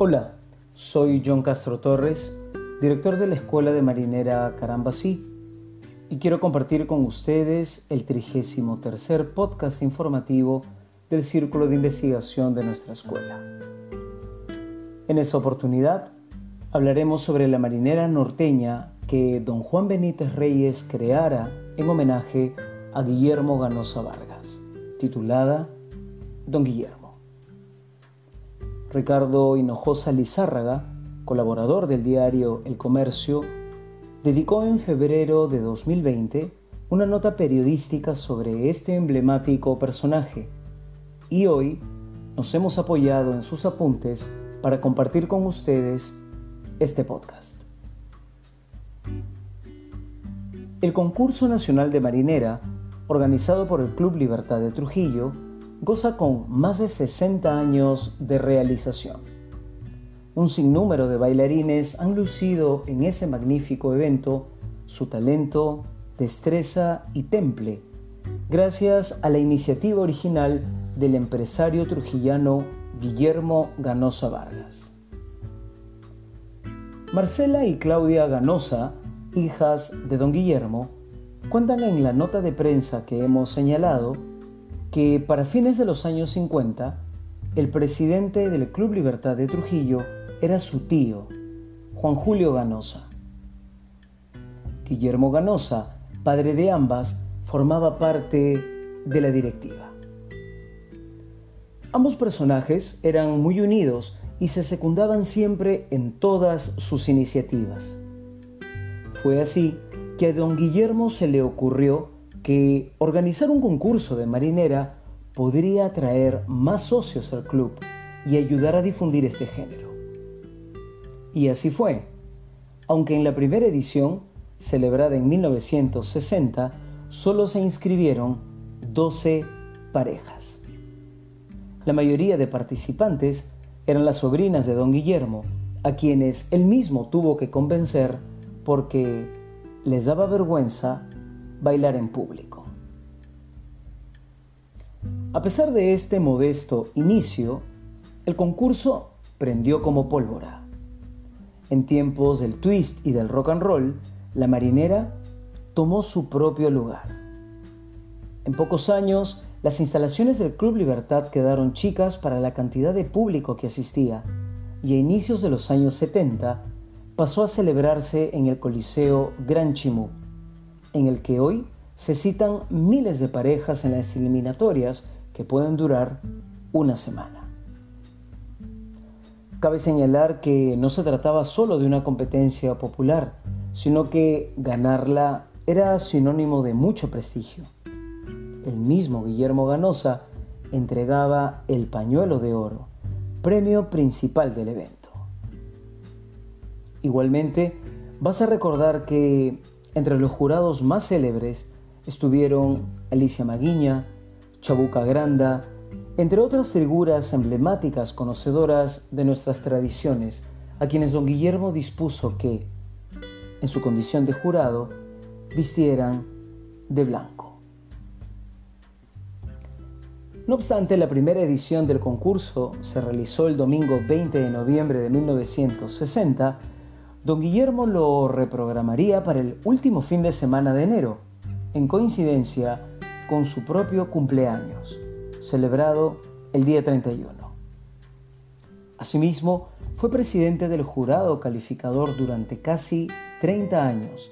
Hola, soy John Castro Torres, director de la Escuela de Marinera Carambasí, y quiero compartir con ustedes el 33 podcast informativo del Círculo de Investigación de nuestra escuela. En esta oportunidad hablaremos sobre la marinera norteña que don Juan Benítez Reyes creara en homenaje a Guillermo Ganosa Vargas, titulada Don Guillermo. Ricardo Hinojosa Lizárraga, colaborador del diario El Comercio, dedicó en febrero de 2020 una nota periodística sobre este emblemático personaje y hoy nos hemos apoyado en sus apuntes para compartir con ustedes este podcast. El concurso nacional de marinera, organizado por el Club Libertad de Trujillo, goza con más de 60 años de realización. Un sinnúmero de bailarines han lucido en ese magnífico evento su talento, destreza y temple, gracias a la iniciativa original del empresario trujillano Guillermo Ganosa Vargas. Marcela y Claudia Ganosa, hijas de don Guillermo, cuentan en la nota de prensa que hemos señalado que para fines de los años 50, el presidente del Club Libertad de Trujillo era su tío, Juan Julio Ganosa. Guillermo Ganosa, padre de ambas, formaba parte de la directiva. Ambos personajes eran muy unidos y se secundaban siempre en todas sus iniciativas. Fue así que a don Guillermo se le ocurrió que organizar un concurso de marinera podría atraer más socios al club y ayudar a difundir este género. Y así fue, aunque en la primera edición, celebrada en 1960, solo se inscribieron 12 parejas. La mayoría de participantes eran las sobrinas de don Guillermo, a quienes él mismo tuvo que convencer porque les daba vergüenza bailar en público. A pesar de este modesto inicio, el concurso prendió como pólvora. En tiempos del twist y del rock and roll, la marinera tomó su propio lugar. En pocos años, las instalaciones del Club Libertad quedaron chicas para la cantidad de público que asistía y a inicios de los años 70 pasó a celebrarse en el Coliseo Gran Chimú, en el que hoy se citan miles de parejas en las eliminatorias que pueden durar una semana. Cabe señalar que no se trataba solo de una competencia popular, sino que ganarla era sinónimo de mucho prestigio. El mismo Guillermo Ganosa entregaba el pañuelo de oro, premio principal del evento. Igualmente, vas a recordar que entre los jurados más célebres estuvieron Alicia Maguiña, Chabuca Granda, entre otras figuras emblemáticas conocedoras de nuestras tradiciones, a quienes don Guillermo dispuso que, en su condición de jurado, vistieran de blanco. No obstante, la primera edición del concurso se realizó el domingo 20 de noviembre de 1960 don Guillermo lo reprogramaría para el último fin de semana de enero, en coincidencia con su propio cumpleaños, celebrado el día 31. Asimismo, fue presidente del jurado calificador durante casi 30 años,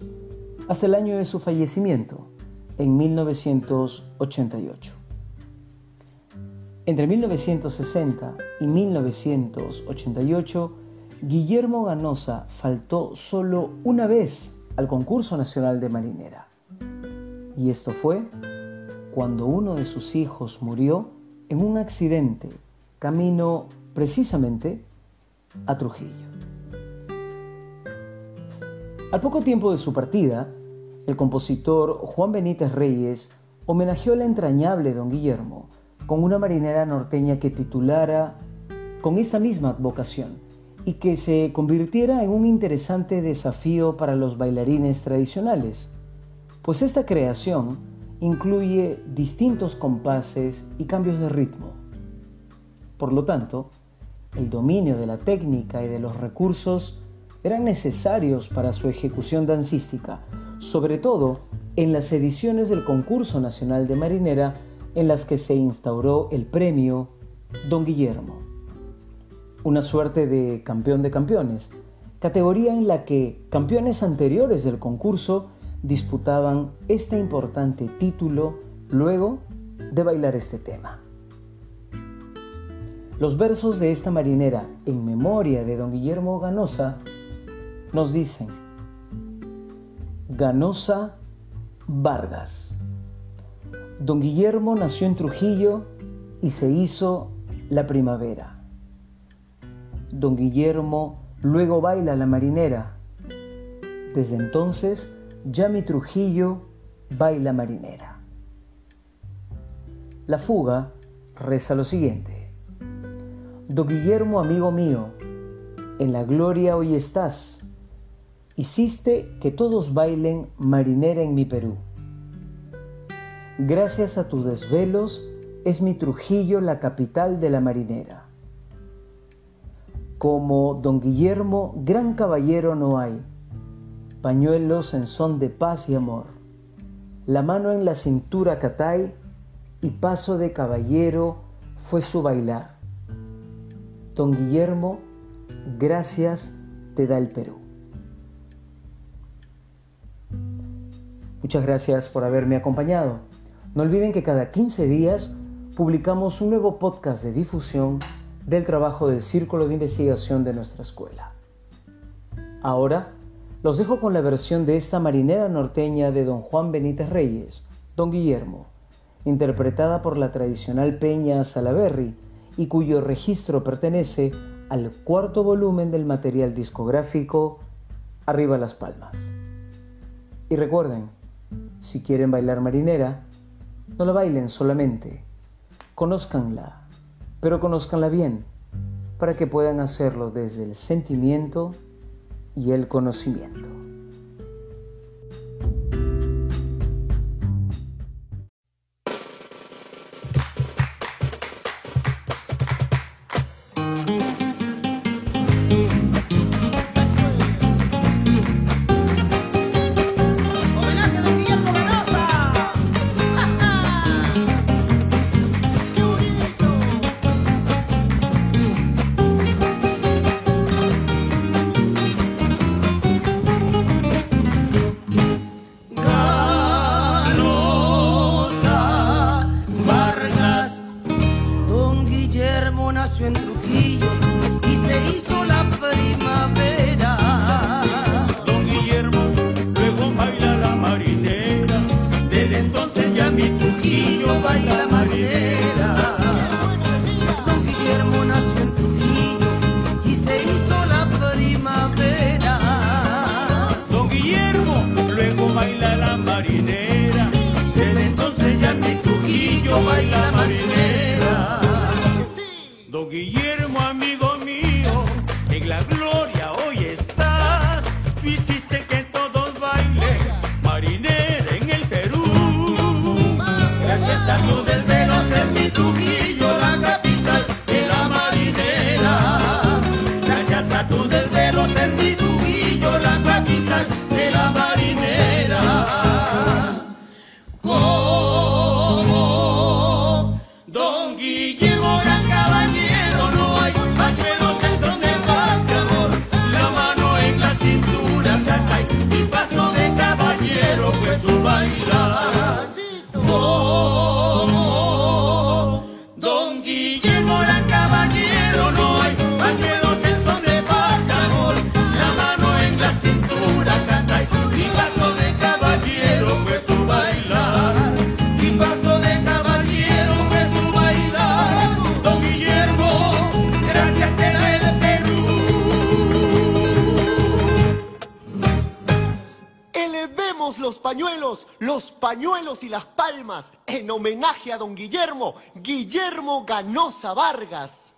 hasta el año de su fallecimiento, en 1988. Entre 1960 y 1988, Guillermo Ganosa faltó solo una vez al concurso nacional de marinera. Y esto fue cuando uno de sus hijos murió en un accidente camino precisamente a Trujillo. Al poco tiempo de su partida, el compositor Juan Benítez Reyes homenajeó al entrañable don Guillermo con una marinera norteña que titulara con esta misma vocación, y que se convirtiera en un interesante desafío para los bailarines tradicionales, pues esta creación incluye distintos compases y cambios de ritmo. Por lo tanto, el dominio de la técnica y de los recursos eran necesarios para su ejecución dancística, sobre todo en las ediciones del concurso nacional de marinera en las que se instauró el premio Don Guillermo, una suerte de campeón de campeones, categoría en la que campeones anteriores del concurso disputaban este importante título luego de bailar este tema. Los versos de esta marinera en memoria de don Guillermo Ganosa nos dicen, Ganosa Vargas. Don Guillermo nació en Trujillo y se hizo la primavera. Don Guillermo luego baila la marinera. Desde entonces ya mi Trujillo baila marinera. La fuga reza lo siguiente. Don Guillermo, amigo mío, en la gloria hoy estás hiciste que todos bailen marinera en mi Perú. Gracias a tus desvelos es mi Trujillo la capital de la marinera. Como don Guillermo, gran caballero no hay, pañuelos en son de paz y amor, la mano en la cintura catay y paso de caballero fue su bailar. Don Guillermo, gracias te da el Perú. Muchas gracias por haberme acompañado. No olviden que cada 15 días publicamos un nuevo podcast de difusión del trabajo del Círculo de Investigación de nuestra escuela. Ahora los dejo con la versión de esta marinera norteña de don Juan Benítez Reyes, don Guillermo, interpretada por la tradicional Peña Salaberry y cuyo registro pertenece al cuarto volumen del material discográfico Arriba las Palmas. Y recuerden, si quieren bailar marinera, no la bailen solamente, conózcanla, pero conózcanla bien, para que puedan hacerlo desde el sentimiento y el conocimiento. Los y las palmas en homenaje a don Guillermo, Guillermo Ganosa Vargas.